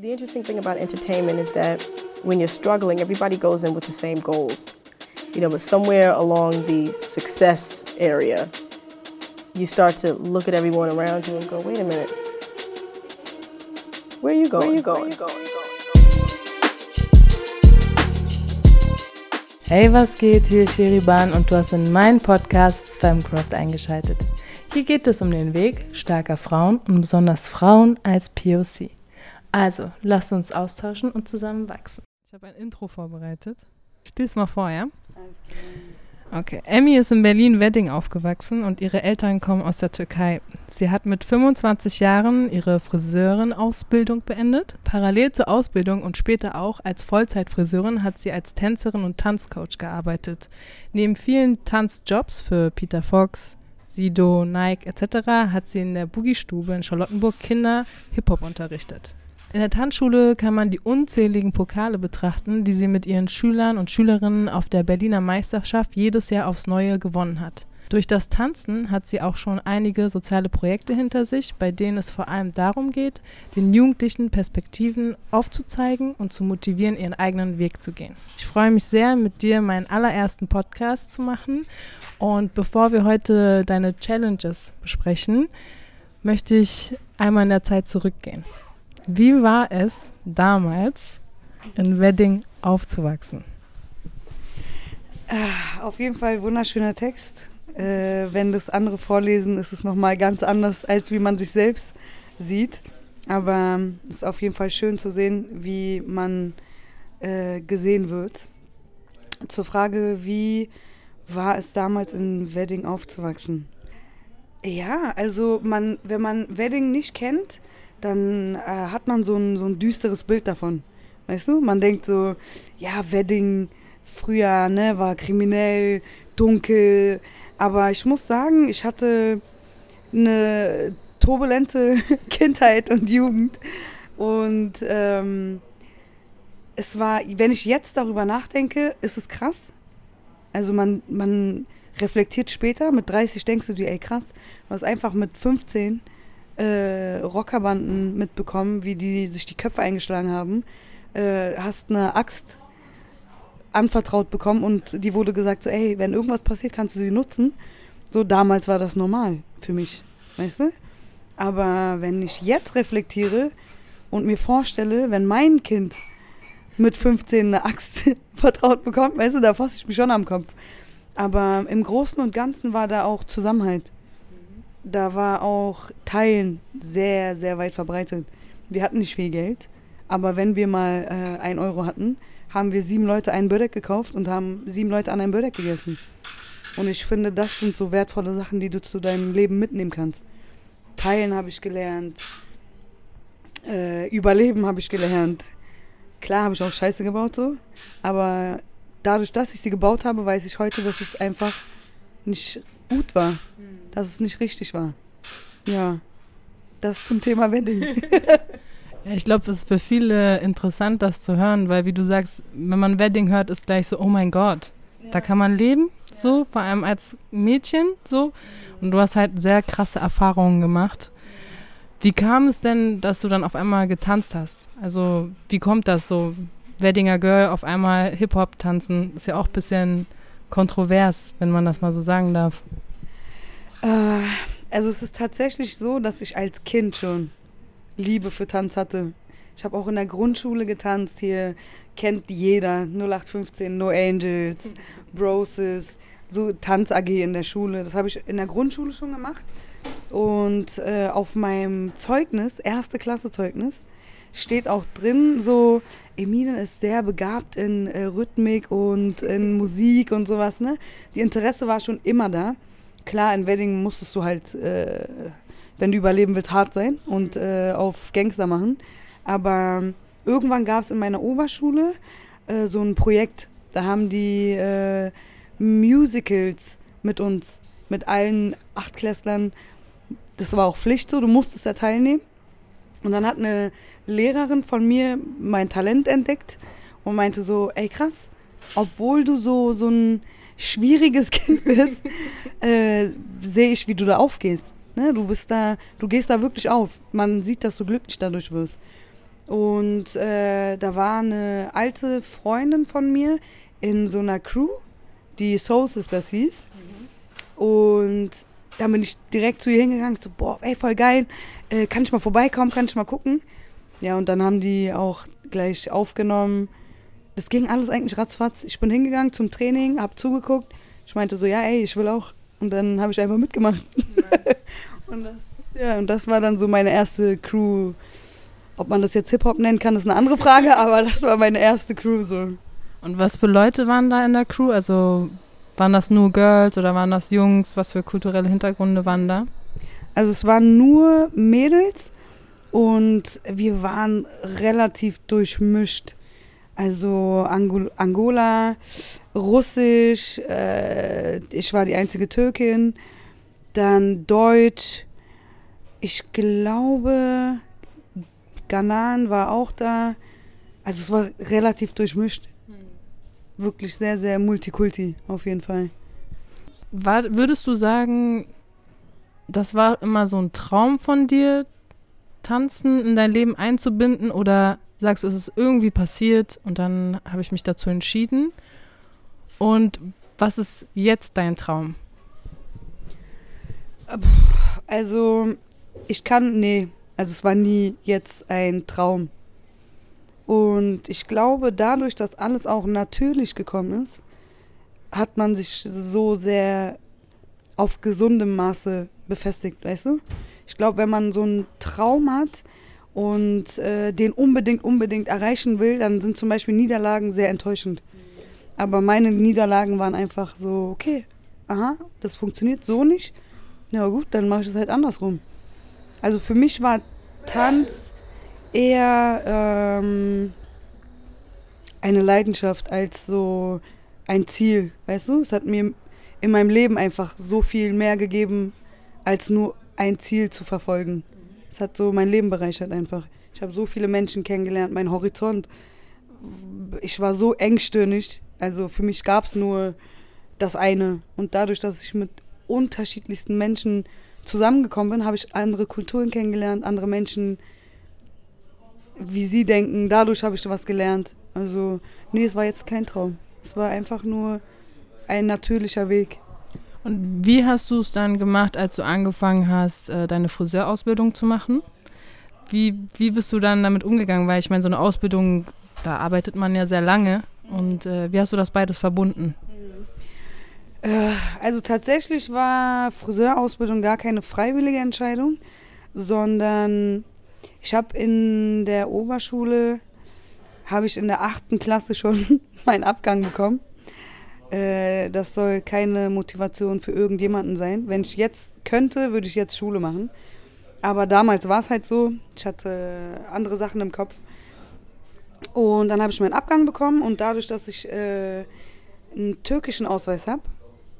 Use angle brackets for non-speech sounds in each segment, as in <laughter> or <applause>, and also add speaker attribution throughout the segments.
Speaker 1: The interesting thing about entertainment is that when you're struggling, everybody goes in with the same goals. You know, but somewhere along the success area, you start to look at everyone around you and go, wait a minute. Where are you going? Where are you going? Where are you going?
Speaker 2: Hey, was geht? Hier ist Sheriban und du hast in meinen Podcast Femcraft eingeschaltet. Hier geht es um den Weg starker Frauen und besonders Frauen als POC. Also, lasst uns austauschen und zusammen wachsen. Ich habe ein Intro vorbereitet. Ich stelle es mal vor, ja? Alles klar. Okay. Emmy ist in Berlin-Wedding aufgewachsen und ihre Eltern kommen aus der Türkei. Sie hat mit 25 Jahren ihre Friseurin-Ausbildung beendet. Parallel zur Ausbildung und später auch als Vollzeitfriseurin hat sie als Tänzerin und Tanzcoach gearbeitet. Neben vielen Tanzjobs für Peter Fox, Sido, Nike etc. hat sie in der Boogie-Stube in Charlottenburg Kinder Hip-Hop unterrichtet. In der Tanzschule kann man die unzähligen Pokale betrachten, die sie mit ihren Schülern und Schülerinnen auf der Berliner Meisterschaft jedes Jahr aufs Neue gewonnen hat. Durch das Tanzen hat sie auch schon einige soziale Projekte hinter sich, bei denen es vor allem darum geht, den Jugendlichen Perspektiven aufzuzeigen und zu motivieren, ihren eigenen Weg zu gehen. Ich freue mich sehr, mit dir meinen allerersten Podcast zu machen. Und bevor wir heute deine Challenges besprechen, möchte ich einmal in der Zeit zurückgehen. Wie war es damals, in Wedding aufzuwachsen?
Speaker 3: Ah, auf jeden Fall wunderschöner Text. Äh, wenn das andere vorlesen, ist es nochmal ganz anders, als wie man sich selbst sieht. Aber es ist auf jeden Fall schön zu sehen, wie man äh, gesehen wird. Zur Frage, wie war es damals in Wedding aufzuwachsen? Ja, also man, wenn man Wedding nicht kennt, dann äh, hat man so ein, so ein düsteres Bild davon. Weißt du? Man denkt so, ja, Wedding früher, ne, war kriminell, dunkel. Aber ich muss sagen, ich hatte eine turbulente <laughs> Kindheit und Jugend. Und ähm, es war, wenn ich jetzt darüber nachdenke, ist es krass. Also man, man reflektiert später, mit 30 denkst du dir, ey krass, du hast einfach mit 15 äh, Rockerbanden mitbekommen, wie die sich die Köpfe eingeschlagen haben. Äh, hast eine Axt anvertraut bekommen und die wurde gesagt so, ey, wenn irgendwas passiert, kannst du sie nutzen. So damals war das normal für mich, weißt du? Aber wenn ich jetzt reflektiere und mir vorstelle, wenn mein Kind mit 15 eine Axt <laughs> vertraut bekommt, weißt du, da fasse ich mich schon am Kopf. Aber im Großen und Ganzen war da auch Zusammenhalt da war auch Teilen sehr, sehr weit verbreitet. Wir hatten nicht viel Geld, aber wenn wir mal äh, ein Euro hatten, haben wir sieben Leute einen Börek gekauft und haben sieben Leute an einem Börek gegessen. Und ich finde, das sind so wertvolle Sachen, die du zu deinem Leben mitnehmen kannst. Teilen habe ich gelernt. Äh, Überleben habe ich gelernt. Klar habe ich auch Scheiße gebaut so, aber dadurch, dass ich sie gebaut habe, weiß ich heute, dass es einfach nicht gut war. Dass es nicht richtig war. Ja, das zum Thema Wedding. <laughs>
Speaker 2: ja, ich glaube, es ist für viele interessant, das zu hören, weil wie du sagst, wenn man Wedding hört, ist gleich so, oh mein Gott, ja. da kann man leben, ja. so, vor allem als Mädchen, so. Und du hast halt sehr krasse Erfahrungen gemacht. Wie kam es denn, dass du dann auf einmal getanzt hast? Also, wie kommt das so? Weddinger Girl auf einmal Hip-Hop tanzen, ist ja auch ein bisschen kontrovers, wenn man das mal so sagen darf.
Speaker 3: Äh, also es ist tatsächlich so, dass ich als Kind schon Liebe für Tanz hatte. Ich habe auch in der Grundschule getanzt. Hier kennt jeder 0815 No Angels, Broses, so Tanz AG in der Schule. Das habe ich in der Grundschule schon gemacht. Und äh, auf meinem Zeugnis, erste Klasse Zeugnis, steht auch drin so, Emine ist sehr begabt in äh, Rhythmik und in Musik und sowas. Ne? Die Interesse war schon immer da klar, in Wedding musstest du halt, äh, wenn du überleben willst, hart sein und äh, auf Gangster machen. Aber irgendwann gab es in meiner Oberschule äh, so ein Projekt. Da haben die äh, Musicals mit uns, mit allen Achtklässlern. Das war auch Pflicht so, du musstest da teilnehmen. Und dann hat eine Lehrerin von mir mein Talent entdeckt und meinte so, ey krass, obwohl du so, so ein schwieriges <laughs> Kind bist, äh, sehe ich, wie du da aufgehst. Ne? Du bist da, du gehst da wirklich auf. Man sieht, dass du glücklich dadurch wirst. Und äh, da war eine alte Freundin von mir in so einer Crew, die Soul Sisters hieß. Und dann bin ich direkt zu ihr hingegangen, so, boah, ey, voll geil, äh, kann ich mal vorbeikommen, kann ich mal gucken? Ja, und dann haben die auch gleich aufgenommen. Das ging alles eigentlich ratzfatz. Ich bin hingegangen zum Training, hab zugeguckt. Ich meinte so, ja, ey, ich will auch. Und dann habe ich einfach mitgemacht. Nice. <laughs> und, das, ja, und das war dann so meine erste Crew. Ob man das jetzt Hip-Hop nennen kann, ist eine andere Frage, <laughs> aber das war meine erste Crew so.
Speaker 2: Und was für Leute waren da in der Crew? Also waren das nur Girls oder waren das Jungs? Was für kulturelle Hintergründe waren da?
Speaker 3: Also es waren nur Mädels und wir waren relativ durchmischt. Also Angol Angola, Russisch, äh, ich war die einzige Türkin, dann Deutsch, ich glaube, Ghanan war auch da. Also es war relativ durchmischt. Wirklich sehr, sehr multikulti, auf jeden Fall.
Speaker 2: War, würdest du sagen, das war immer so ein Traum von dir, Tanzen in dein Leben einzubinden oder sagst du, es ist irgendwie passiert und dann habe ich mich dazu entschieden? Und was ist jetzt dein Traum?
Speaker 3: Also, ich kann, nee, also es war nie jetzt ein Traum. Und ich glaube, dadurch, dass alles auch natürlich gekommen ist, hat man sich so sehr auf gesundem Maße befestigt, weißt du? Ich glaube, wenn man so einen Traum hat und äh, den unbedingt, unbedingt erreichen will, dann sind zum Beispiel Niederlagen sehr enttäuschend. Aber meine Niederlagen waren einfach so, okay, aha, das funktioniert so nicht. Ja gut, dann mache ich es halt andersrum. Also für mich war Tanz eher ähm, eine Leidenschaft als so ein Ziel, weißt du? Es hat mir in meinem Leben einfach so viel mehr gegeben, als nur ein Ziel zu verfolgen. Es hat so mein Leben bereichert einfach. Ich habe so viele Menschen kennengelernt, mein Horizont. Ich war so engstirnig. Also für mich gab es nur das eine. Und dadurch, dass ich mit unterschiedlichsten Menschen zusammengekommen bin, habe ich andere Kulturen kennengelernt, andere Menschen, wie sie denken. Dadurch habe ich was gelernt. Also, nee, es war jetzt kein Traum. Es war einfach nur ein natürlicher Weg.
Speaker 2: Und wie hast du es dann gemacht, als du angefangen hast, äh, deine Friseurausbildung zu machen? Wie, wie bist du dann damit umgegangen? Weil ich meine, so eine Ausbildung, da arbeitet man ja sehr lange. Und äh, wie hast du das beides verbunden?
Speaker 3: Äh, also tatsächlich war Friseurausbildung gar keine freiwillige Entscheidung, sondern ich habe in der Oberschule, habe ich in der achten Klasse schon <laughs> meinen Abgang bekommen. Äh, das soll keine Motivation für irgendjemanden sein. Wenn ich jetzt könnte, würde ich jetzt Schule machen. Aber damals war es halt so, ich hatte andere Sachen im Kopf. Und dann habe ich meinen Abgang bekommen und dadurch, dass ich äh, einen türkischen Ausweis habe,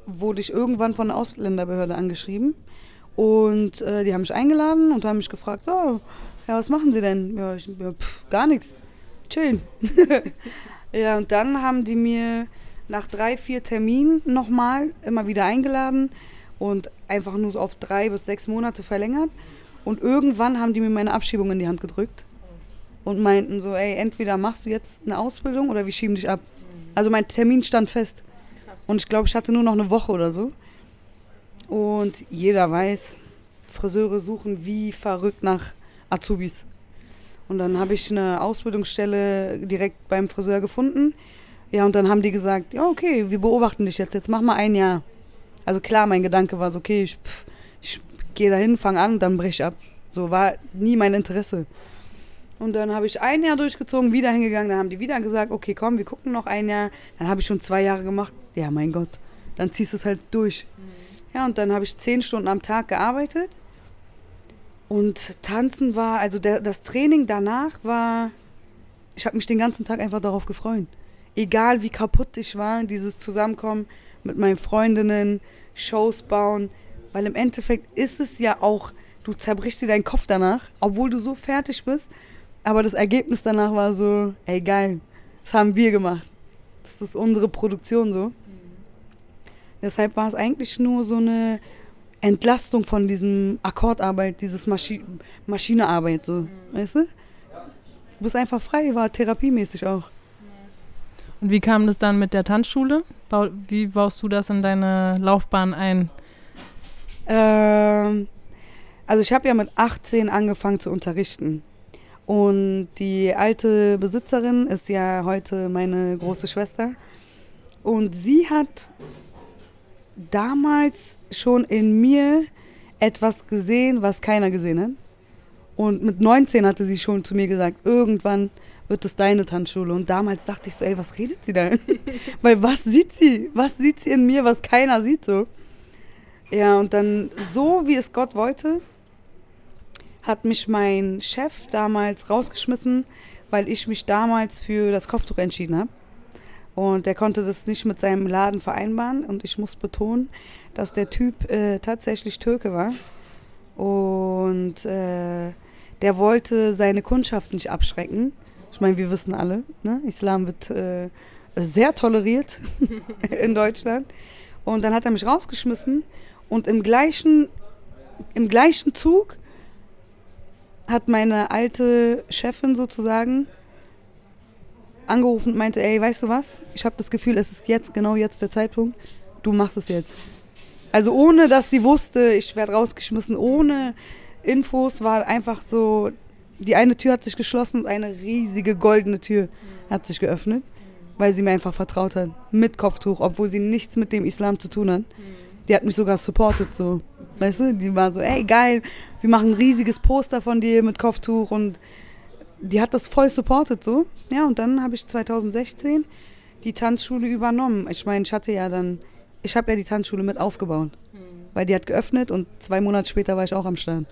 Speaker 3: wurde ich irgendwann von der Ausländerbehörde angeschrieben. Und äh, die haben mich eingeladen und haben mich gefragt, oh, ja, was machen Sie denn? Ja, ich, ja pff, gar nichts. Chillen. <laughs> ja, und dann haben die mir nach drei, vier Terminen nochmal immer wieder eingeladen und einfach nur so auf drei bis sechs Monate verlängert. Und irgendwann haben die mir meine Abschiebung in die Hand gedrückt und meinten so, ey, entweder machst du jetzt eine Ausbildung oder wir schieben dich ab. Also mein Termin stand fest. Und ich glaube, ich hatte nur noch eine Woche oder so. Und jeder weiß, Friseure suchen wie verrückt nach Azubis. Und dann habe ich eine Ausbildungsstelle direkt beim Friseur gefunden ja, und dann haben die gesagt, ja, okay, wir beobachten dich jetzt, jetzt mach mal ein Jahr. Also klar, mein Gedanke war so, okay, ich, ich gehe dahin, fange an und dann brech ich ab. So war nie mein Interesse. Und dann habe ich ein Jahr durchgezogen, wieder hingegangen, dann haben die wieder gesagt, okay, komm, wir gucken noch ein Jahr. Dann habe ich schon zwei Jahre gemacht. Ja, mein Gott, dann ziehst du es halt durch. Mhm. Ja, und dann habe ich zehn Stunden am Tag gearbeitet. Und tanzen war, also der, das Training danach war, ich habe mich den ganzen Tag einfach darauf gefreut egal wie kaputt ich war, dieses Zusammenkommen mit meinen Freundinnen, Shows bauen, weil im Endeffekt ist es ja auch, du zerbrichst dir deinen Kopf danach, obwohl du so fertig bist, aber das Ergebnis danach war so, ey geil, das haben wir gemacht. Das ist unsere Produktion so. Mhm. Deshalb war es eigentlich nur so eine Entlastung von diesem Akkordarbeit, dieses Maschi Maschinearbeit, so, mhm. weißt du? Du bist einfach frei, war therapiemäßig auch.
Speaker 2: Und wie kam das dann mit der Tanzschule? Bau, wie baust du das in deine Laufbahn ein?
Speaker 3: Ähm, also ich habe ja mit 18 angefangen zu unterrichten. Und die alte Besitzerin ist ja heute meine große Schwester. Und sie hat damals schon in mir etwas gesehen, was keiner gesehen hat. Und mit 19 hatte sie schon zu mir gesagt, irgendwann wird es deine Tanzschule. Und damals dachte ich so, ey, was redet sie da? <laughs> Weil was sieht sie? Was sieht sie in mir, was keiner sieht so? Ja, und dann so, wie es Gott wollte, hat mich mein Chef damals rausgeschmissen, weil ich mich damals für das Kopftuch entschieden habe. Und der konnte das nicht mit seinem Laden vereinbaren. Und ich muss betonen, dass der Typ äh, tatsächlich Türke war. Und äh, der wollte seine Kundschaft nicht abschrecken. Ich meine, wir wissen alle, ne? Islam wird äh, sehr toleriert <laughs> in Deutschland. Und dann hat er mich rausgeschmissen und im gleichen, im gleichen Zug hat meine alte Chefin sozusagen angerufen und meinte, ey, weißt du was? Ich habe das Gefühl, es ist jetzt, genau jetzt der Zeitpunkt. Du machst es jetzt. Also ohne, dass sie wusste, ich werde rausgeschmissen, ohne Infos, war einfach so, die eine Tür hat sich geschlossen und eine riesige goldene Tür hat sich geöffnet, weil sie mir einfach vertraut hat. Mit Kopftuch, obwohl sie nichts mit dem Islam zu tun hat. Die hat mich sogar supportet, so. Weißt du, die war so, ey, geil, wir machen ein riesiges Poster von dir mit Kopftuch und die hat das voll supportet, so. Ja, und dann habe ich 2016 die Tanzschule übernommen. Ich meine, ich hatte ja dann, ich habe ja die Tanzschule mit aufgebaut, weil die hat geöffnet und zwei Monate später war ich auch am Start.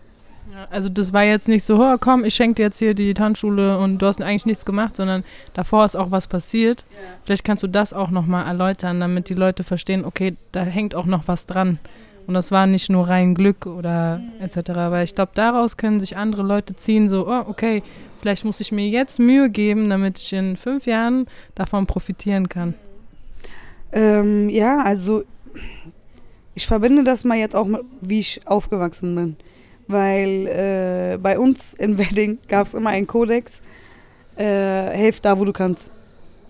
Speaker 2: Ja, also das war jetzt nicht so, oh, komm, ich schenke dir jetzt hier die Tanzschule und du hast eigentlich nichts gemacht, sondern davor ist auch was passiert. Ja. Vielleicht kannst du das auch nochmal erläutern, damit die Leute verstehen, okay, da hängt auch noch was dran. Und das war nicht nur rein Glück oder mhm. etc. Weil ich glaube, daraus können sich andere Leute ziehen, so, oh, okay, vielleicht muss ich mir jetzt Mühe geben, damit ich in fünf Jahren davon profitieren kann.
Speaker 3: Ähm, ja, also ich verbinde das mal jetzt auch mit, wie ich aufgewachsen bin weil äh, bei uns in Wedding gab es immer einen Kodex, äh, helf da, wo du kannst.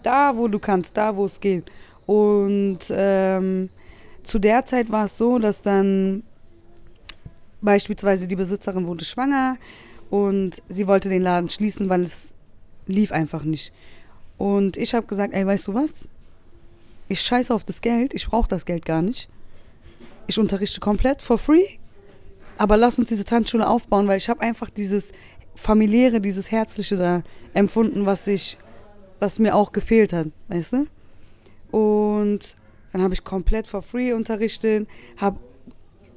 Speaker 3: Da, wo du kannst, da, wo es geht. Und ähm, zu der Zeit war es so, dass dann beispielsweise die Besitzerin wurde schwanger und sie wollte den Laden schließen, weil es lief einfach nicht. Und ich habe gesagt, ey, weißt du was? Ich scheiße auf das Geld, ich brauche das Geld gar nicht. Ich unterrichte komplett for free aber lass uns diese Tanzschule aufbauen, weil ich habe einfach dieses familiäre, dieses herzliche da empfunden, was ich, was mir auch gefehlt hat, weißt du? Und dann habe ich komplett for free unterrichtet, habe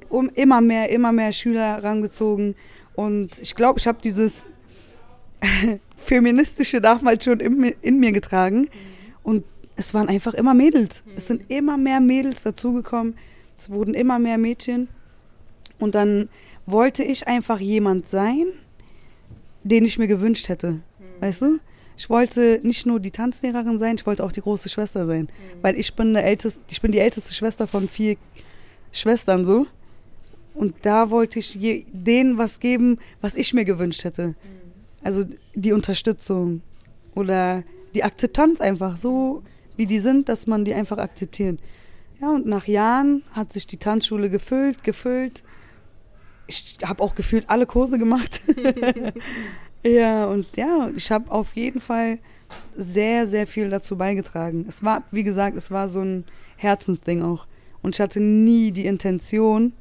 Speaker 3: um immer mehr, immer mehr Schüler herangezogen und ich glaube, ich habe dieses <laughs> feministische damals schon in, in mir getragen und es waren einfach immer Mädels. Es sind immer mehr Mädels dazugekommen. Es wurden immer mehr Mädchen. Und dann wollte ich einfach jemand sein, den ich mir gewünscht hätte. Weißt du? Ich wollte nicht nur die Tanzlehrerin sein, ich wollte auch die große Schwester sein. Mhm. Weil ich bin, eine älteste, ich bin die älteste Schwester von vier Schwestern so. Und da wollte ich denen was geben, was ich mir gewünscht hätte. Mhm. Also die Unterstützung oder die Akzeptanz einfach, so wie die sind, dass man die einfach akzeptiert. Ja, und nach Jahren hat sich die Tanzschule gefüllt, gefüllt ich habe auch gefühlt alle Kurse gemacht. <laughs> ja, und ja, ich habe auf jeden Fall sehr, sehr viel dazu beigetragen. Es war, wie gesagt, es war so ein Herzensding auch. Und ich hatte nie die Intention,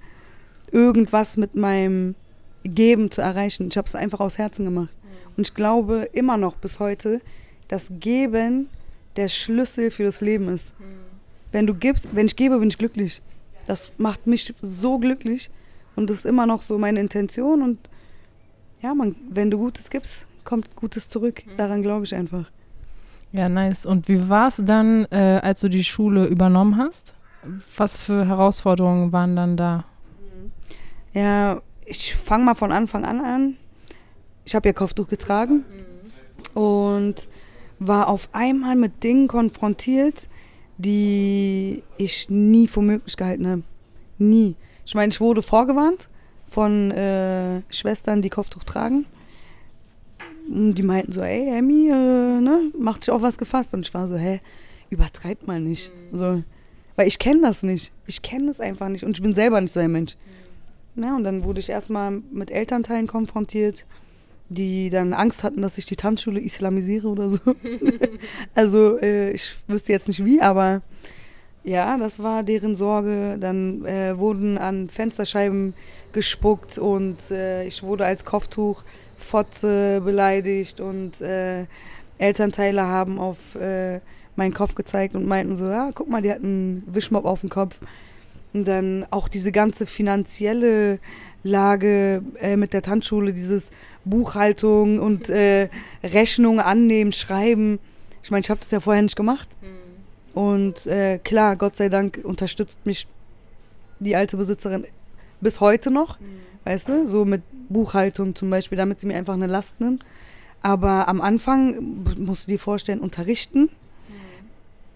Speaker 3: irgendwas mit meinem Geben zu erreichen. Ich habe es einfach aus Herzen gemacht. Und ich glaube immer noch bis heute, dass Geben der Schlüssel für das Leben ist. Wenn du gibst, wenn ich gebe, bin ich glücklich. Das macht mich so glücklich. Und das ist immer noch so meine Intention. Und ja, man, wenn du Gutes gibst, kommt Gutes zurück. Mhm. Daran glaube ich einfach.
Speaker 2: Ja, nice. Und wie war es dann, äh, als du die Schule übernommen hast? Was für Herausforderungen waren dann da?
Speaker 3: Ja, ich fange mal von Anfang an an. Ich habe ja Kopftuch getragen und war auf einmal mit Dingen konfrontiert, die ich nie für möglich gehalten habe. Nie. Ich meine, ich wurde vorgewarnt von äh, Schwestern, die Kopftuch tragen. Und die meinten so, ey, Emmy, äh, ne, macht sich auch was gefasst. Und ich war so, hä, übertreibt mal nicht. So, weil ich kenne das nicht. Ich kenne das einfach nicht. Und ich bin selber nicht so ein Mensch. Ja, und dann wurde ich erstmal mit Elternteilen konfrontiert, die dann Angst hatten, dass ich die Tanzschule islamisiere oder so. <laughs> also äh, ich wüsste jetzt nicht wie, aber ja, das war deren Sorge. Dann äh, wurden an Fensterscheiben gespuckt und äh, ich wurde als Kopftuch Fotze beleidigt und äh, Elternteile haben auf äh, meinen Kopf gezeigt und meinten so, ja, guck mal, die hat einen Wischmopp auf dem Kopf. Und dann auch diese ganze finanzielle Lage äh, mit der Tanzschule, dieses Buchhaltung und äh, Rechnung annehmen, schreiben. Ich meine, ich habe das ja vorher nicht gemacht. Mhm. Und äh, klar, Gott sei Dank unterstützt mich die alte Besitzerin bis heute noch, mhm. weißt du, so mit Buchhaltung zum Beispiel, damit sie mir einfach eine Last nimmt. Aber am Anfang musst du dir vorstellen, unterrichten.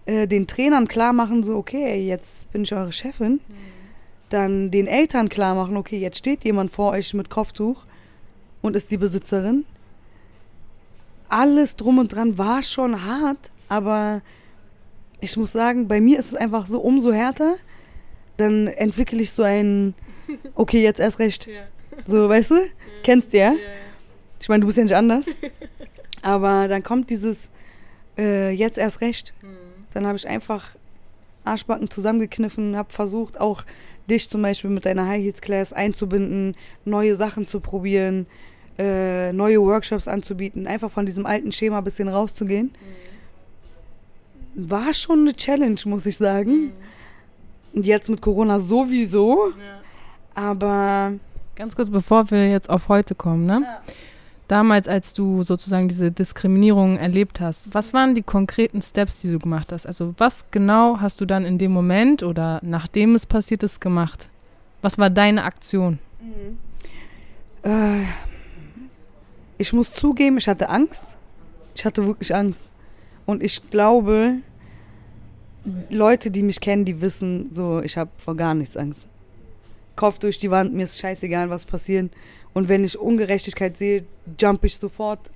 Speaker 3: Äh, den Trainern klar machen, so, okay, jetzt bin ich eure Chefin. Mhm. Dann den Eltern klar machen, okay, jetzt steht jemand vor euch mit Kopftuch und ist die Besitzerin. Alles drum und dran war schon hart, aber ich muss sagen, bei mir ist es einfach so umso härter. Dann entwickle ich so ein, <laughs> okay, jetzt erst recht. Ja. So, weißt du? Ja. Kennst du ja? ja, Ich meine, du bist ja nicht anders. <laughs> Aber dann kommt dieses äh, jetzt erst recht. Mhm. Dann habe ich einfach Arschbacken zusammengekniffen, habe versucht, auch dich zum Beispiel mit deiner High Heels Class einzubinden, neue Sachen zu probieren, äh, neue Workshops anzubieten, einfach von diesem alten Schema ein bisschen rauszugehen. Mhm. War schon eine Challenge, muss ich sagen. Mhm. Und jetzt mit Corona sowieso. Ja. Aber
Speaker 2: Ganz kurz, bevor wir jetzt auf heute kommen, ne? Ja. Damals, als du sozusagen diese Diskriminierung erlebt hast, was waren die konkreten Steps, die du gemacht hast? Also was genau hast du dann in dem Moment oder nachdem es passiert ist gemacht? Was war deine Aktion? Mhm.
Speaker 3: Äh, ich muss zugeben, ich hatte Angst. Ich hatte wirklich Angst. Und ich glaube, Leute, die mich kennen, die wissen, so, ich habe vor gar nichts Angst. Kopf durch die Wand, mir ist scheißegal, was passiert. Und wenn ich Ungerechtigkeit sehe, jump ich sofort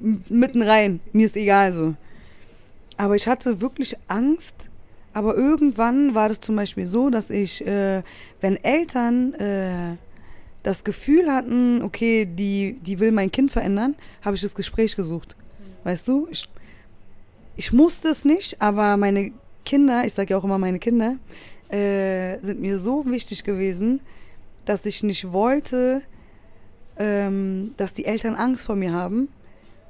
Speaker 3: mitten rein. Mir ist egal so. Aber ich hatte wirklich Angst. Aber irgendwann war das zum Beispiel so, dass ich, äh, wenn Eltern äh, das Gefühl hatten, okay, die, die will mein Kind verändern, habe ich das Gespräch gesucht. Weißt du? Ich, ich musste es nicht, aber meine Kinder, ich sage ja auch immer meine Kinder, äh, sind mir so wichtig gewesen, dass ich nicht wollte, ähm, dass die Eltern Angst vor mir haben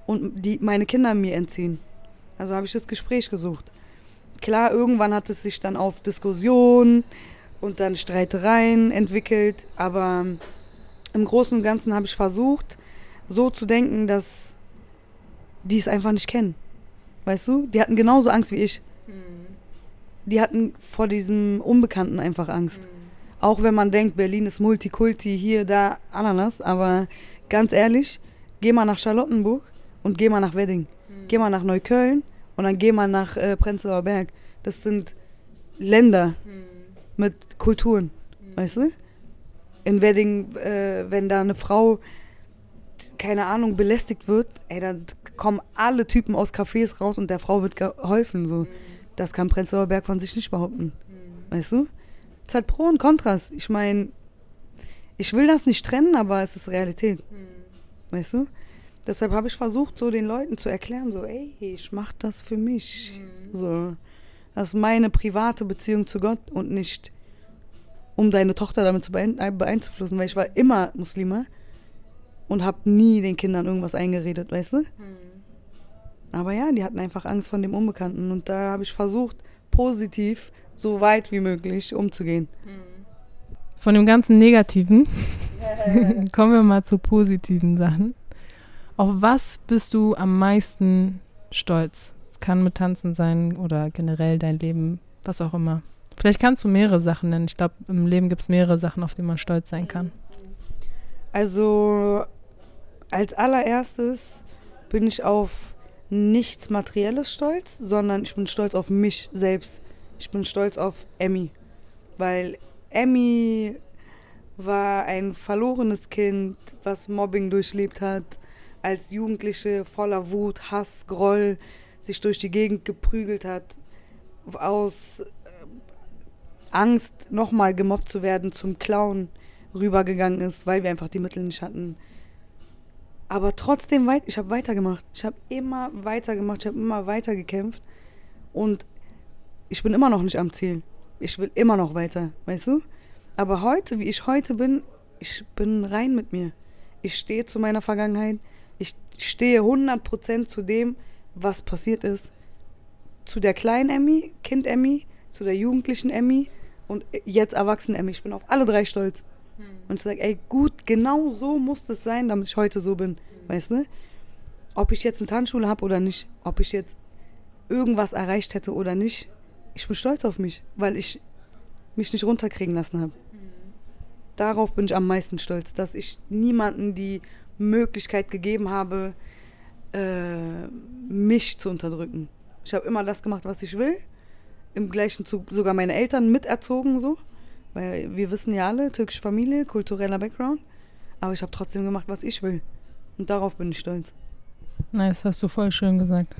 Speaker 3: und die, meine Kinder mir entziehen. Also habe ich das Gespräch gesucht. Klar, irgendwann hat es sich dann auf Diskussionen und dann Streitereien entwickelt, aber im Großen und Ganzen habe ich versucht, so zu denken, dass die es einfach nicht kennen. Weißt du? Die hatten genauso Angst wie ich. Mhm die hatten vor diesem Unbekannten einfach Angst. Mhm. Auch wenn man denkt, Berlin ist Multikulti, hier, da, Ananas. Aber ganz ehrlich, geh mal nach Charlottenburg und geh mal nach Wedding. Mhm. Geh mal nach Neukölln und dann geh mal nach äh, Prenzlauer Berg. Das sind Länder mhm. mit Kulturen, mhm. weißt du? In Wedding, äh, wenn da eine Frau, keine Ahnung, belästigt wird, ey, dann kommen alle Typen aus Cafés raus und der Frau wird geholfen, so. Mhm. Das kann Prenzlauer Berg von sich nicht behaupten. Mhm. Weißt du? Es hat Pro und Kontras. Ich meine, ich will das nicht trennen, aber es ist Realität. Mhm. Weißt du? Deshalb habe ich versucht, so den Leuten zu erklären, so, ey, ich mache das für mich. Mhm. So, das ist meine private Beziehung zu Gott und nicht, um deine Tochter damit zu beeinflussen, weil ich war immer Muslime und habe nie den Kindern irgendwas eingeredet, weißt du? Mhm. Aber ja, die hatten einfach Angst von dem Unbekannten. Und da habe ich versucht, positiv so weit wie möglich umzugehen.
Speaker 2: Von dem ganzen Negativen <laughs> kommen wir mal zu positiven Sachen. Auf was bist du am meisten stolz? Es kann mit Tanzen sein oder generell dein Leben, was auch immer. Vielleicht kannst du mehrere Sachen nennen. Ich glaube, im Leben gibt es mehrere Sachen, auf die man stolz sein kann.
Speaker 3: Also als allererstes bin ich auf nichts Materielles stolz, sondern ich bin stolz auf mich selbst. Ich bin stolz auf Emmy. Weil Emmy war ein verlorenes Kind, was Mobbing durchlebt hat, als Jugendliche voller Wut, Hass, Groll sich durch die Gegend geprügelt hat, aus äh, Angst, nochmal gemobbt zu werden, zum Clown rübergegangen ist, weil wir einfach die Mittel nicht hatten. Aber trotzdem, weit, ich habe weitergemacht. Ich habe immer weitergemacht, ich habe immer weiter gekämpft. Und ich bin immer noch nicht am Ziel. Ich will immer noch weiter, weißt du? Aber heute, wie ich heute bin, ich bin rein mit mir. Ich stehe zu meiner Vergangenheit. Ich stehe 100% zu dem, was passiert ist. Zu der kleinen Emmy, Kind Emmy, zu der jugendlichen Emmy und jetzt erwachsene Emmy. Ich bin auf alle drei stolz. Hm. Und ich sage, ey, gut, genau so muss es sein, damit ich heute so bin. Hm. Weißt du? Ob ich jetzt eine Tanzschule habe oder nicht, ob ich jetzt irgendwas erreicht hätte oder nicht, ich bin stolz auf mich, weil ich mich nicht runterkriegen lassen habe. Hm. Darauf bin ich am meisten stolz, dass ich niemanden die Möglichkeit gegeben habe, äh, mich zu unterdrücken. Ich habe immer das gemacht, was ich will. Im gleichen Zug sogar meine Eltern miterzogen so. Weil wir wissen ja alle, türkische Familie, kultureller Background. Aber ich habe trotzdem gemacht, was ich will. Und darauf bin ich stolz.
Speaker 2: Nice, hast du voll schön gesagt.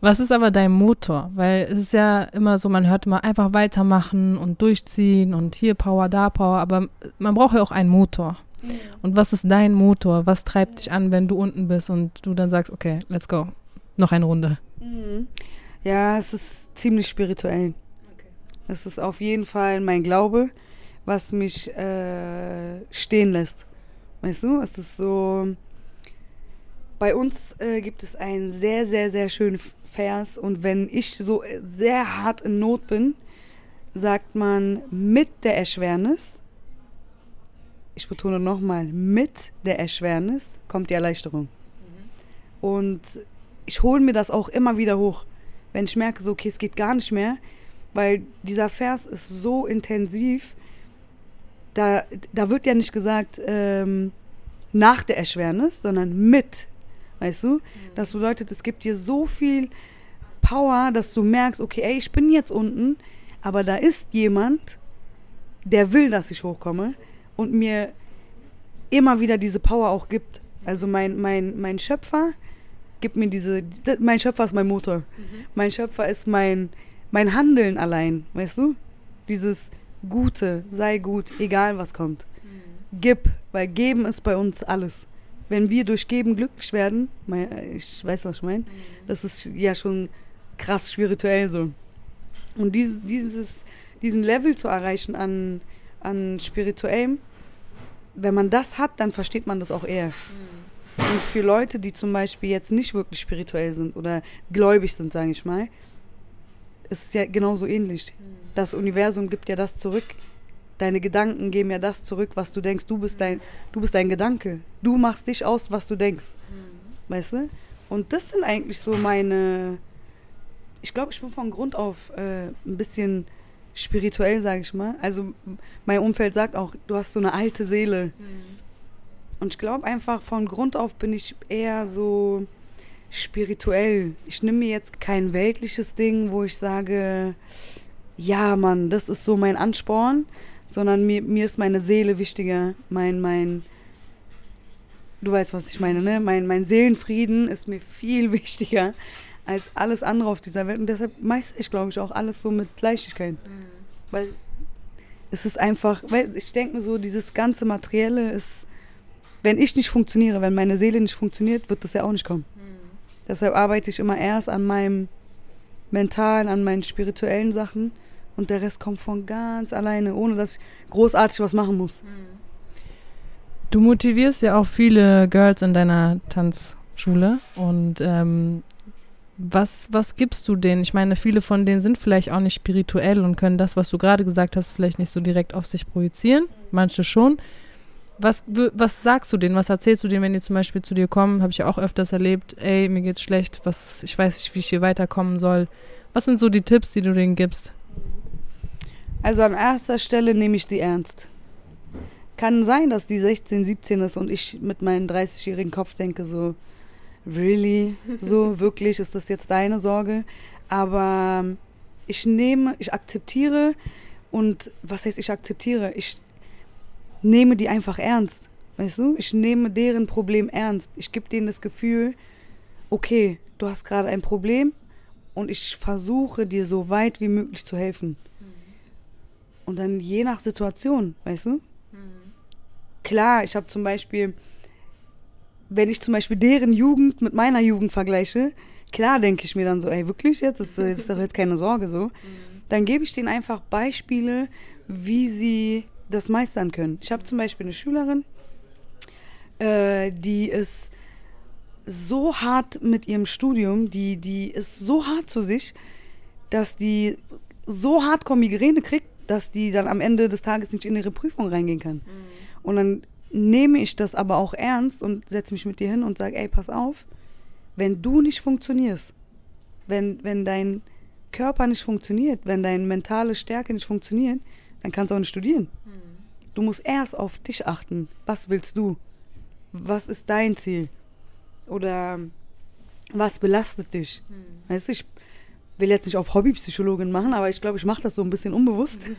Speaker 2: was ist aber dein Motor? Weil es ist ja immer so, man hört immer einfach weitermachen und durchziehen und hier Power, da Power, aber man braucht ja auch einen Motor. Und was ist dein Motor? Was treibt dich an, wenn du unten bist und du dann sagst, okay, let's go, noch eine Runde?
Speaker 3: Mhm. Ja, es ist ziemlich spirituell. Es ist auf jeden Fall mein Glaube, was mich äh, stehen lässt. Weißt du, es ist so. Bei uns äh, gibt es einen sehr, sehr, sehr schönen Vers und wenn ich so sehr hart in Not bin, sagt man mit der Erschwernis ich betone nochmal, mit der Erschwernis kommt die Erleichterung. Mhm. Und ich hole mir das auch immer wieder hoch, wenn ich merke, so, okay, es geht gar nicht mehr, weil dieser Vers ist so intensiv, da, da wird ja nicht gesagt, ähm, nach der Erschwernis, sondern mit, weißt du? Mhm. Das bedeutet, es gibt dir so viel Power, dass du merkst, okay, ey, ich bin jetzt unten, aber da ist jemand, der will, dass ich hochkomme und mir immer wieder diese Power auch gibt. Also mein, mein, mein Schöpfer gibt mir diese, mein Schöpfer ist mein Motor. Mhm. Mein Schöpfer ist mein, mein Handeln allein, weißt du? Dieses Gute, sei gut, egal was kommt. Mhm. Gib, weil geben ist bei uns alles. Wenn wir durch Geben glücklich werden, ich weiß, was ich meine, mhm. das ist ja schon krass spirituell so. Und dieses, dieses, diesen Level zu erreichen an, an spirituellem, wenn man das hat, dann versteht man das auch eher. Mhm. Und für Leute, die zum Beispiel jetzt nicht wirklich spirituell sind oder gläubig sind, sage ich mal, ist es ja genauso ähnlich. Das Universum gibt ja das zurück. Deine Gedanken geben ja das zurück, was du denkst. Du bist dein, du bist dein Gedanke. Du machst dich aus, was du denkst. Weißt du? Und das sind eigentlich so meine. Ich glaube, ich bin von Grund auf äh, ein bisschen spirituell, sage ich mal. Also mein Umfeld sagt auch, du hast so eine alte Seele. Mhm. Und ich glaube einfach, von Grund auf bin ich eher so spirituell. Ich nehme mir jetzt kein weltliches Ding, wo ich sage, ja, Mann, das ist so mein Ansporn, sondern mir, mir ist meine Seele wichtiger. Mein, mein, du weißt, was ich meine, ne? Mein, mein Seelenfrieden ist mir viel <laughs> wichtiger als alles andere auf dieser Welt. Und deshalb meistere ich, glaube ich, auch alles so mit Leichtigkeit. Mhm. Weil es ist einfach, weil ich denke mir so, dieses ganze Materielle ist, wenn ich nicht funktioniere, wenn meine Seele nicht funktioniert, wird das ja auch nicht kommen. Deshalb arbeite ich immer erst an meinem mentalen, an meinen spirituellen Sachen und der Rest kommt von ganz alleine, ohne dass ich großartig was machen muss. Mhm.
Speaker 2: Du motivierst ja auch viele Girls in deiner Tanzschule und ähm, was, was gibst du denen? Ich meine, viele von denen sind vielleicht auch nicht spirituell und können das, was du gerade gesagt hast, vielleicht nicht so direkt auf sich projizieren. Manche schon. Was, was sagst du denen? Was erzählst du denen, wenn die zum Beispiel zu dir kommen? Habe ich ja auch öfters erlebt. Ey, mir geht's schlecht. Was, ich weiß nicht, wie ich hier weiterkommen soll. Was sind so die Tipps, die du denen gibst?
Speaker 3: Also an erster Stelle nehme ich die ernst. Kann sein, dass die 16, 17 ist und ich mit meinem 30-jährigen Kopf denke so, really, so <laughs> wirklich, ist das jetzt deine Sorge? Aber ich nehme, ich akzeptiere und was heißt ich akzeptiere? Ich nehme die einfach ernst, Weißt du, ich nehme deren Problem ernst. Ich gebe denen das Gefühl, okay, du hast gerade ein Problem und ich versuche dir so weit wie möglich zu helfen. Und dann je nach Situation, weißt du? Klar, ich habe zum Beispiel, wenn ich zum Beispiel deren Jugend mit meiner Jugend vergleiche, klar denke ich mir dann so, ey, wirklich jetzt? Das, das ist doch jetzt keine Sorge so. <laughs> Dann gebe ich denen einfach Beispiele, wie sie das meistern können. Ich habe zum Beispiel eine Schülerin, äh, die ist so hart mit ihrem Studium, die, die ist so hart zu sich, dass die so hardcore Migräne kriegt, dass die dann am Ende des Tages nicht in ihre Prüfung reingehen kann. Und dann nehme ich das aber auch ernst und setze mich mit dir hin und sage, ey, pass auf, wenn du nicht funktionierst, wenn, wenn dein Körper nicht funktioniert, wenn deine mentale Stärke nicht funktioniert, dann kannst du auch nicht studieren. Du musst erst auf dich achten. Was willst du? Was ist dein Ziel? Oder was belastet dich? Weißt du, ich will jetzt nicht auf Hobbypsychologin machen, aber ich glaube, ich mache das so ein bisschen unbewusst. <laughs>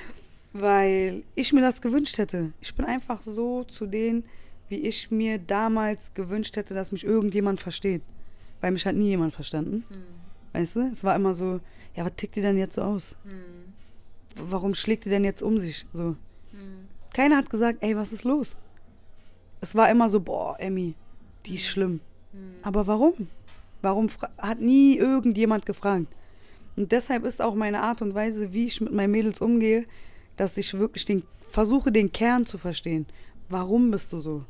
Speaker 3: <laughs> Weil ich mir das gewünscht hätte. Ich bin einfach so zu denen, wie ich mir damals gewünscht hätte, dass mich irgendjemand versteht. Weil mich hat nie jemand verstanden. Weißt du? Es war immer so, ja, was tickt die denn jetzt so aus? W- Warum schlägt die denn jetzt um sich? So. Keiner hat gesagt, ey, was ist los? Es war immer so, boah, Emmy, die ist schlimm. Aber warum? Warum hat nie irgendjemand gefragt? Und deshalb ist auch meine Art und Weise, wie ich mit meinen Mädels umgehe, dass ich wirklich den, versuche, den Kern zu verstehen. Warum bist du so?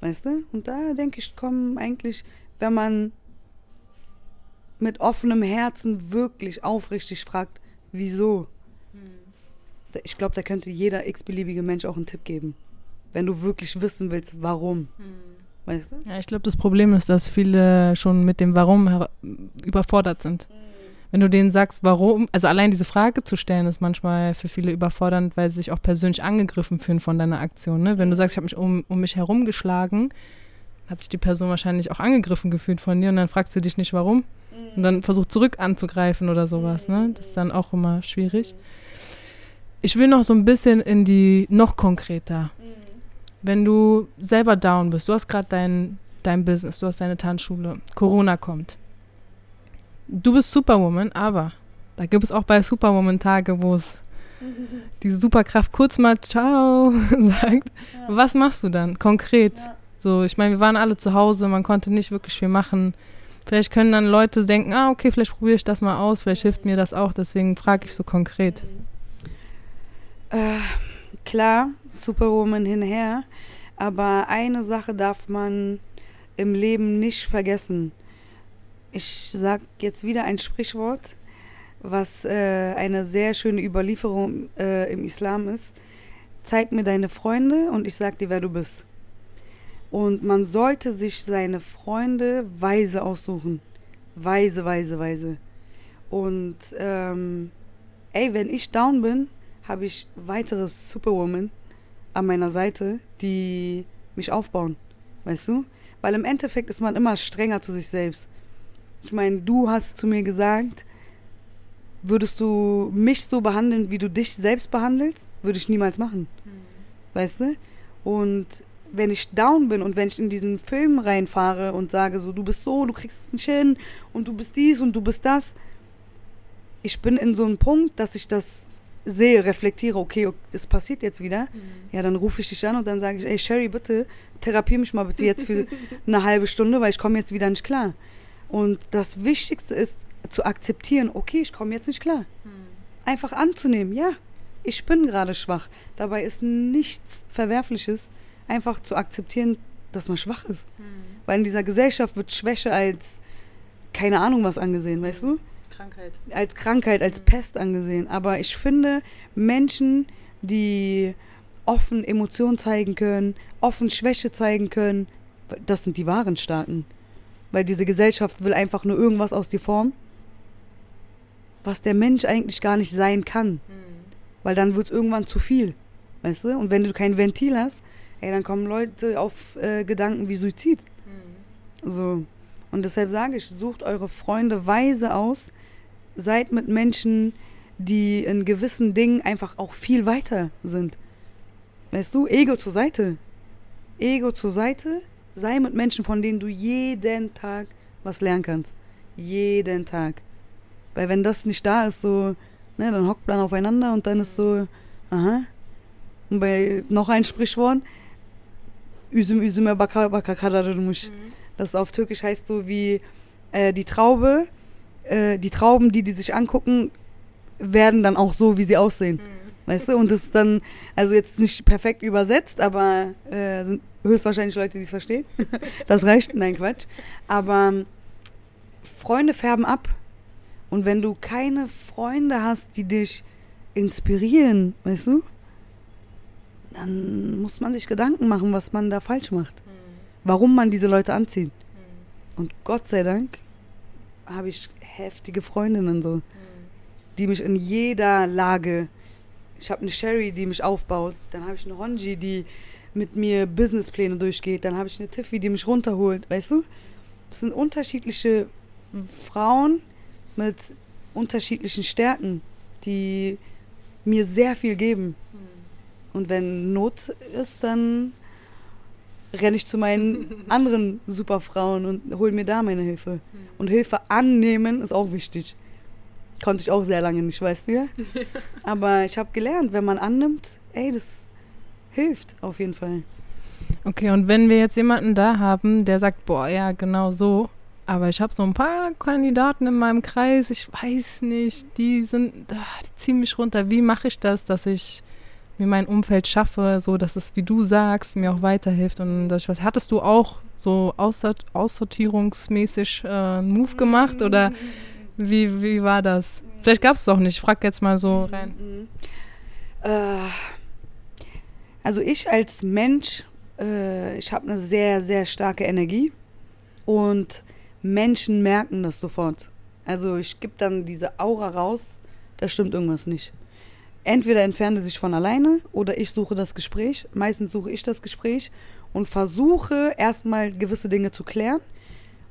Speaker 3: Weißt du? Und da denke ich, kommen eigentlich, wenn man mit offenem Herzen wirklich aufrichtig fragt, wieso? Da- Ich glaube, da könnte jeder x-beliebige Mensch auch einen Tipp geben. Wenn du wirklich wissen willst, warum. Weißt du?
Speaker 2: Ja, ich glaube, das Problem ist, dass viele schon mit dem Warum her- überfordert sind. Wenn du denen sagst, warum, also allein diese Frage zu stellen, ist manchmal für viele überfordernd, weil sie sich auch persönlich angegriffen fühlen von deiner Aktion. Ne? Wenn du sagst, ich habe mich um, um mich herum geschlagen, hat sich die Person wahrscheinlich auch angegriffen gefühlt von dir und dann fragt sie dich nicht, warum. Und dann versucht zurück anzugreifen oder sowas. Ne? Das ist dann auch immer schwierig. Ich will noch so ein bisschen in die, noch konkreter. Wenn du selber down bist, du hast gerade dein, dein Business, du hast deine Tanzschule, Corona kommt. Du bist Superwoman, aber da gibt es auch bei Superwoman Tage, wo es <laughs> diese Superkraft kurz mal Ciao <laughs> sagt. Was machst du dann konkret? So, ich meine, wir waren alle zu Hause, man konnte nicht wirklich viel machen. Vielleicht können dann Leute denken, ah, okay, vielleicht probiere ich das mal aus, vielleicht hilft mir das auch, deswegen frage ich so konkret.
Speaker 3: Äh, klar, Superwoman hinher, aber eine Sache darf man im Leben nicht vergessen. Ich sag jetzt wieder ein Sprichwort, was äh, eine sehr schöne Überlieferung äh, im Islam ist. Zeig mir deine Freunde und ich sag dir, wer du bist. Und man sollte sich seine Freunde weise aussuchen. Weise, weise, weise. Und ähm, ey, wenn ich down bin, habe ich weitere Superwoman an meiner Seite, die mich aufbauen. Weißt du? Weil im Endeffekt ist man immer strenger zu sich selbst. Ich meine, du hast zu mir gesagt, würdest du mich so behandeln, wie du dich selbst behandelst, würde ich niemals machen. Weißt du? Und wenn ich down bin und wenn ich in diesen Film reinfahre und sage so, du bist so, du kriegst es nicht hin und du bist dies und du bist das, ich bin in so einem Punkt, dass ich das sehe, reflektiere, okay, das passiert jetzt wieder, ja, dann rufe ich dich an und dann sage ich, ey Sherry, bitte therapier mich mal bitte jetzt für <laughs> eine halbe Stunde, weil ich komme jetzt wieder nicht klar. Und das Wichtigste ist zu akzeptieren, okay, ich komme jetzt nicht klar. Einfach anzunehmen, ja, ich bin gerade schwach. Dabei ist nichts Verwerfliches, einfach zu akzeptieren, dass man schwach ist. Weil in dieser Gesellschaft wird Schwäche als keine Ahnung was angesehen, weißt du?
Speaker 2: Krankheit.
Speaker 3: als Krankheit, als Pest angesehen. Aber ich finde, Menschen, die offen Emotionen zeigen können, offen Schwäche zeigen können, das sind die wahren Starken. Weil diese Gesellschaft will einfach nur irgendwas aus dir formen, was der Mensch eigentlich gar nicht sein kann. Weil dann wird es irgendwann zu viel. Weißt du? Und wenn du kein Ventil hast, ey, dann kommen Leute auf äh, Gedanken wie Suizid. So. Und deshalb sage ich, sucht eure Freunde weise aus, seid mit Menschen, die in gewissen Dingen einfach auch viel weiter sind. Weißt du, Ego zur Seite. Ego zur Seite, sei mit Menschen, von denen du jeden Tag was lernen kannst. Jeden Tag. Weil wenn das nicht da ist, so, ne, dann hockt man aufeinander und dann ist so, aha. Und bei noch ein Sprichwort, Üzüm üzüme baka baka kararırmış. Das auf Türkisch heißt so wie äh, die Traube, äh, die Trauben, die die sich angucken, werden dann auch so, wie sie aussehen. Weißt du? Und das ist dann, also jetzt nicht perfekt übersetzt, aber äh, sind höchstwahrscheinlich Leute, die es verstehen. <laughs> das reicht, nein, Quatsch. Aber ähm, Freunde färben ab. Und wenn du keine Freunde hast, die dich inspirieren, weißt du, dann muss man sich Gedanken machen, was man da falsch macht. Warum man diese Leute anzieht. Und Gott sei Dank habe ich heftige Freundinnen so, die mich in jeder Lage. Ich habe eine Sherry, die mich aufbaut. Dann habe ich eine Honji, die mit mir Businesspläne durchgeht. Dann habe ich eine Tiffy, die mich runterholt. Weißt du? Das sind unterschiedliche Frauen mit unterschiedlichen Stärken, die mir sehr viel geben. Und wenn Not ist, dann renne ich zu meinen <laughs> anderen Superfrauen und hole mir da meine Hilfe. Und Hilfe annehmen ist auch wichtig. Konnte ich auch sehr lange nicht, weißt du ja? <laughs> Aber ich habe gelernt, wenn man annimmt, ey, das hilft auf jeden Fall.
Speaker 2: Okay, und wenn wir jetzt jemanden da haben, der sagt, boah, ja, genau so, aber ich habe so ein paar Kandidaten in meinem Kreis, ich weiß nicht, die sind, ah, die ziehen mich runter. Wie mache ich das, dass ich mir mein Umfeld schaffe, so dass es, wie du sagst, mir auch weiterhilft und dass ich was. Hattest du auch so aussort aussortierungsmäßig äh, einen Move gemacht oder wie, wie war das? Vielleicht gab es es auch nicht. Ich frag jetzt mal so rein.
Speaker 3: Äh, also ich als Mensch, äh, ich habe eine sehr, sehr starke Energie und Menschen merken das sofort. Also ich gebe dann diese Aura raus, da stimmt irgendwas nicht. Entweder entfernt er sich von alleine oder ich suche das Gespräch. Meistens suche ich das Gespräch und versuche erstmal gewisse Dinge zu klären.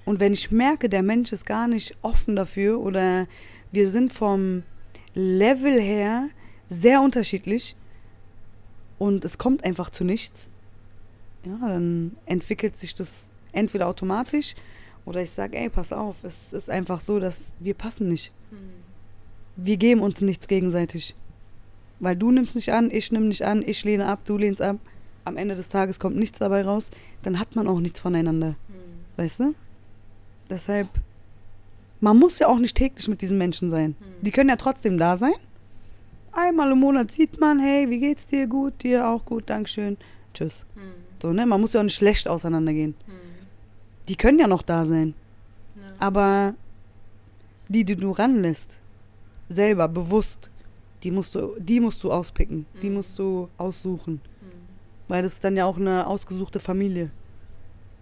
Speaker 3: Und wenn ich merke, der Mensch ist gar nicht offen dafür oder wir sind vom Level her sehr unterschiedlich und es kommt einfach zu nichts, ja, dann entwickelt sich das entweder automatisch oder ich sage, ey, pass auf, es ist einfach so, dass wir passen nicht. Wir geben uns nichts gegenseitig. Weil du nimmst nicht an, ich nehme nicht an, ich lehne ab, du lehnst ab. Am Ende des Tages kommt nichts dabei raus. Dann hat man auch nichts voneinander. Weißt du? Deshalb, man muss ja auch nicht täglich mit diesen Menschen sein. Die können ja trotzdem da sein. Einmal im Monat sieht man, hey, wie geht's dir? Gut, dir auch gut, Dankeschön. Tschüss. So, ne? Man muss ja auch nicht schlecht auseinandergehen. Die können ja noch da sein. Aber die, die du ranlässt, selber, bewusst, die musst du, die musst du auspicken. Die musst du aussuchen. Weil das ist dann ja auch eine ausgesuchte Familie.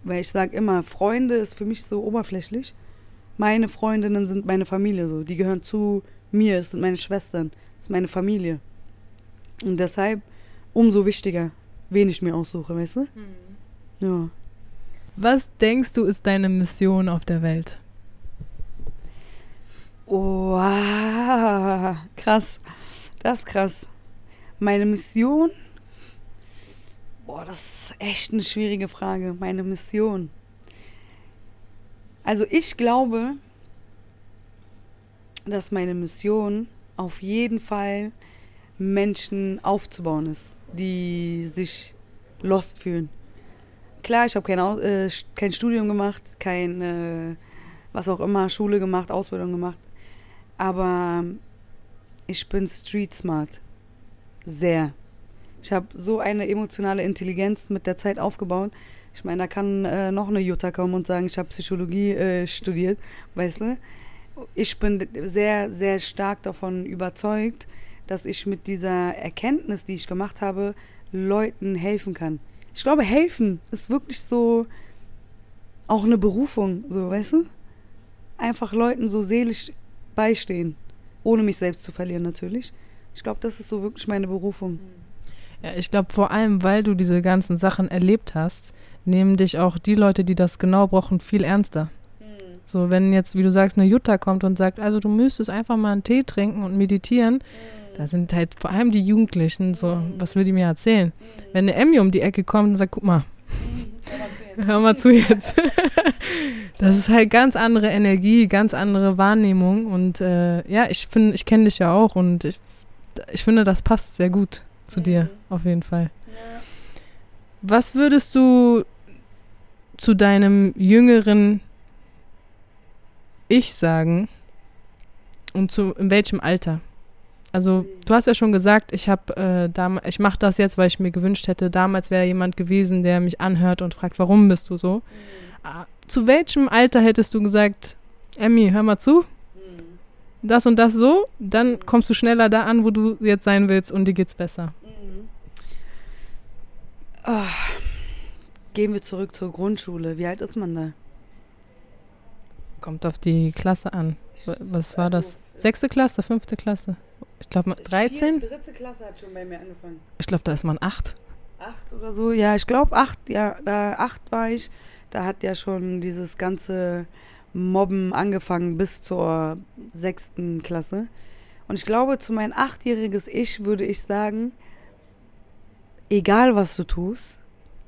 Speaker 3: Weil ich sage immer, Freunde ist für mich so oberflächlich. Meine Freundinnen sind meine Familie so. Die gehören zu mir, es sind meine Schwestern, es ist meine Familie. Und deshalb umso wichtiger, wen ich mir aussuche, weißt du? Ja.
Speaker 2: Was denkst du, ist deine Mission auf der Welt?
Speaker 3: Oh, krass. Das ist krass. Meine Mission? Boah, das ist echt eine schwierige Frage. Meine Mission. Also ich glaube, dass meine Mission auf jeden Fall Menschen aufzubauen ist, die sich lost fühlen. Klar, ich habe kein, äh, kein Studium gemacht, kein äh, was auch immer, Schule gemacht, Ausbildung gemacht. Aber ich bin street smart. Sehr. Ich habe so eine emotionale Intelligenz mit der Zeit aufgebaut. Ich meine, da kann äh, noch eine Jutta kommen und sagen, ich habe Psychologie äh, studiert, weißt du? Ich bin sehr, sehr stark davon überzeugt, dass ich mit dieser Erkenntnis, die ich gemacht habe, Leuten helfen kann. Ich glaube, helfen ist wirklich so auch eine Berufung, so, weißt du? Einfach Leuten so seelisch beistehen, ohne mich selbst zu verlieren natürlich. Ich glaube, das ist so wirklich meine Berufung.
Speaker 2: Ja, ich glaube vor allem, weil du diese ganzen Sachen erlebt hast, nehmen dich auch die Leute, die das genau brauchen, viel ernster. So, wenn jetzt, wie du sagst, eine Jutta kommt und sagt, also du müsstest einfach mal einen Tee trinken und meditieren, da sind halt vor allem die Jugendlichen so, was will die mir erzählen? Wenn eine Emmy um die Ecke kommt und sagt, guck mal, <laughs> Hör mal zu jetzt. <laughs> das ist halt ganz andere Energie, ganz andere Wahrnehmung. Und äh, ja, ich finde, ich kenne dich ja auch und ich, ich finde, das passt sehr gut zu mhm. dir, auf jeden Fall. Ja. Was würdest du zu deinem jüngeren Ich sagen? Und zu in welchem Alter? Also du hast ja schon gesagt, ich habe äh, ich mache das jetzt, weil ich mir gewünscht hätte, damals wäre jemand gewesen, der mich anhört und fragt, warum bist du so? Mhm. Zu welchem Alter hättest du gesagt, Emmy, hör mal zu? Mhm. Das und das so, dann kommst du schneller da an, wo du jetzt sein willst und dir geht's besser.
Speaker 3: Oh. Gehen wir zurück zur Grundschule. Wie alt ist man da?
Speaker 2: Kommt auf die Klasse an. Was war das? Sechste Klasse, fünfte Klasse? Ich glaube 13.
Speaker 3: Die dritte Klasse hat schon bei mir angefangen.
Speaker 2: Ich glaube, da ist man acht.
Speaker 3: Acht oder so, ja, ich glaube acht, ja, da acht war ich. Da hat ja schon dieses ganze Mobben angefangen bis zur sechsten Klasse. Und ich glaube, zu mein achtjähriges Ich würde ich sagen, egal was du tust,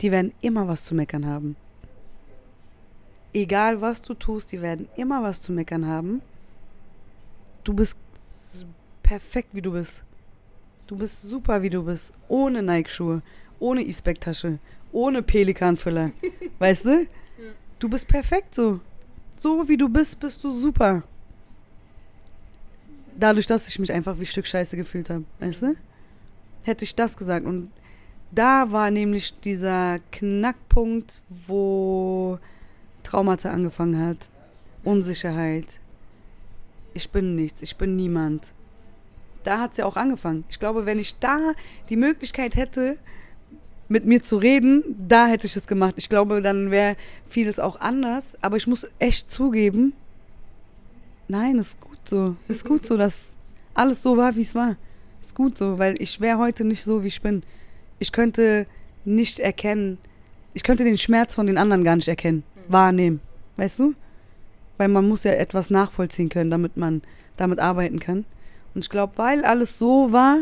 Speaker 3: die werden immer was zu meckern haben. Egal was du tust, die werden immer was zu meckern haben. Du bist perfekt, wie du bist. Du bist super, wie du bist. Ohne Nike-Schuhe, ohne E-Spec-Tasche, ohne Pelikanfüller. <laughs> weißt du? Du bist perfekt so. So wie du bist, bist du super. Dadurch, dass ich mich einfach wie Stück Scheiße gefühlt habe. Weißt du? Hätte ich das gesagt. Und da war nämlich dieser Knackpunkt, wo Traumata angefangen hat. Unsicherheit. Ich bin nichts, ich bin niemand da hat es ja auch angefangen. Ich glaube, wenn ich da die Möglichkeit hätte, mit mir zu reden, da hätte ich es gemacht. Ich glaube, dann wäre vieles auch anders. Aber ich muss echt zugeben, nein, ist gut so. Ist gut so, dass alles so war, wie es war. Ist gut so, weil ich wäre heute nicht so, wie ich bin. Ich könnte nicht erkennen, ich könnte den Schmerz von den anderen gar nicht erkennen, wahrnehmen. Weißt du? Weil man muss ja etwas nachvollziehen können, damit man damit arbeiten kann. Und ich glaube, weil alles so war,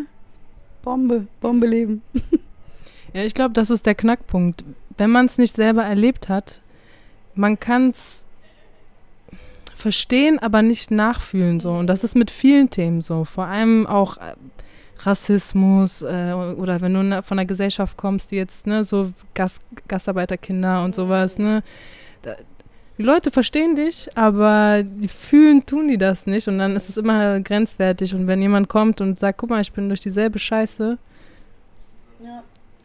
Speaker 3: Bombe, Bombe leben. <laughs>
Speaker 2: ja, ich glaube, das ist der Knackpunkt. Wenn man es nicht selber erlebt hat, man kann es verstehen, aber nicht nachfühlen so. Und das ist mit vielen Themen so. Vor allem auch äh, Rassismus äh, oder wenn du von einer Gesellschaft kommst, die jetzt ne, so Gast, Gastarbeiterkinder und sowas, ne, da, die Leute verstehen dich, aber die fühlen, tun die das nicht und dann ist es immer grenzwertig. Und wenn jemand kommt und sagt, guck mal, ich bin durch dieselbe Scheiße.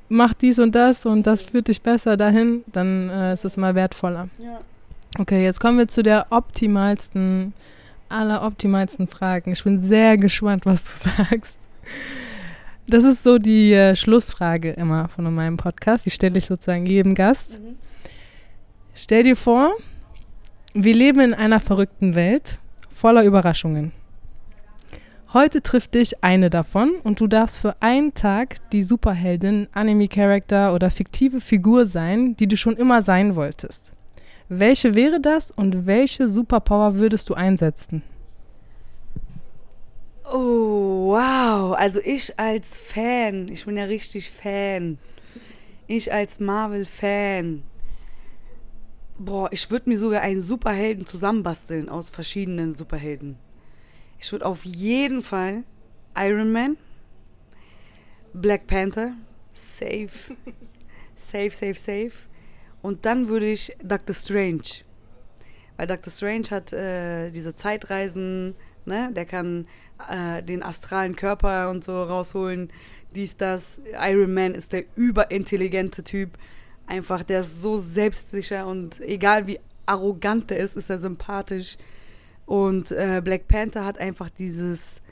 Speaker 2: Mach dies und das und das führt dich besser dahin, dann äh, ist es immer wertvoller. Ja. Okay, jetzt kommen wir zu der optimalsten, aller optimalsten Fragen. Ich bin sehr gespannt, was du <laughs> sagst. Das ist so die äh, Schlussfrage immer von meinem Podcast. Die stelle ich sozusagen jedem Gast. Mhm. Stell dir vor, wir leben in einer verrückten Welt voller Überraschungen. Heute trifft dich eine davon und du darfst für einen Tag die Superheldin, Anime-Charakter oder fiktive Figur sein, die du schon immer sein wolltest. Welche wäre das und welche Superpower würdest du einsetzen?
Speaker 3: Oh, wow. Also ich als Fan, ich bin ja richtig Fan. Ich als Marvel-Fan Boah, ich würde mir sogar einen Superhelden zusammenbasteln aus verschiedenen Superhelden. Ich würde auf jeden Fall Iron Man, Black Panther, safe, safe, safe, safe. Und dann würde ich Doctor Strange. Weil Doctor Strange hat äh, diese Zeitreisen, ne? Der kann äh, den astralen Körper und so rausholen. Dies, das. Iron Man ist der überintelligente Typ einfach, der ist so selbstsicher und egal wie arrogant er ist, ist er sympathisch. Und äh, Black Panther hat einfach dieses,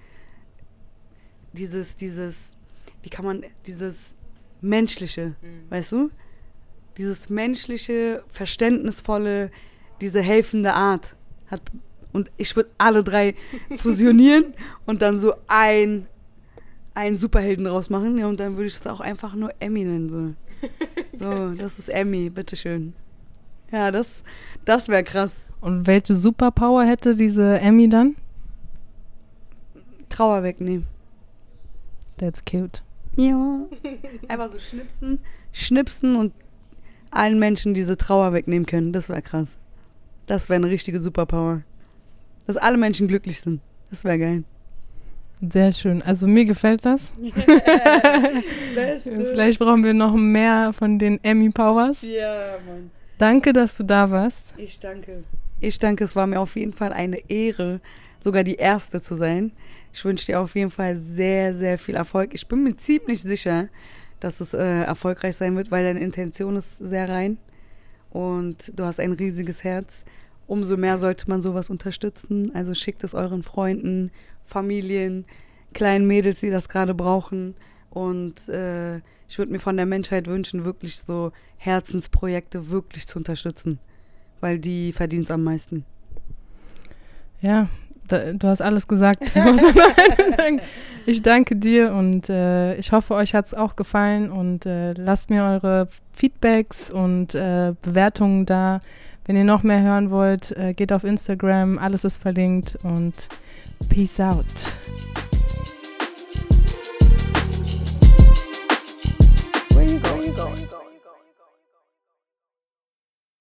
Speaker 3: dieses, dieses, wie kann man, dieses menschliche, mhm. weißt du? Dieses menschliche, verständnisvolle, diese helfende Art hat. Und ich würde alle drei <laughs> fusionieren und dann so ein, einen Superhelden rausmachen. Ja, und dann würde ich es auch einfach nur Emmy nennen. So. <laughs> So, das ist Emmy, bitteschön. Ja, das, das wäre krass.
Speaker 2: Und welche Superpower hätte diese Emmy dann?
Speaker 3: Trauer wegnehmen.
Speaker 2: That's cute.
Speaker 3: Ja. Einfach so schnipsen, schnipsen und allen Menschen diese Trauer wegnehmen können. Das wäre krass. Das wäre eine richtige Superpower. Dass alle Menschen glücklich sind. Das wäre geil.
Speaker 2: Sehr schön. Also mir gefällt das. <laughs> Vielleicht brauchen wir noch mehr von den Emmy Powers.
Speaker 3: Ja, Mann.
Speaker 2: Danke, dass du da warst.
Speaker 3: Ich danke. Ich danke, es war mir auf jeden Fall eine Ehre, sogar die erste zu sein. Ich wünsche dir auf jeden Fall sehr, sehr viel Erfolg. Ich bin mir ziemlich sicher, dass es äh, erfolgreich sein wird, weil deine Intention ist sehr rein und du hast ein riesiges Herz. Umso mehr sollte man sowas unterstützen. Also schickt es euren Freunden, Familien, kleinen Mädels, die das gerade brauchen. Und äh, ich würde mir von der Menschheit wünschen, wirklich so Herzensprojekte wirklich zu unterstützen, weil die verdient es am meisten.
Speaker 2: Ja, da, du hast alles gesagt. <laughs> ich danke dir und äh, ich hoffe, euch hat es auch gefallen und äh, lasst mir eure Feedbacks und äh, Bewertungen da. Wenn ihr noch mehr hören wollt, äh, geht auf Instagram, alles ist verlinkt und peace out. Where you going? Where you going?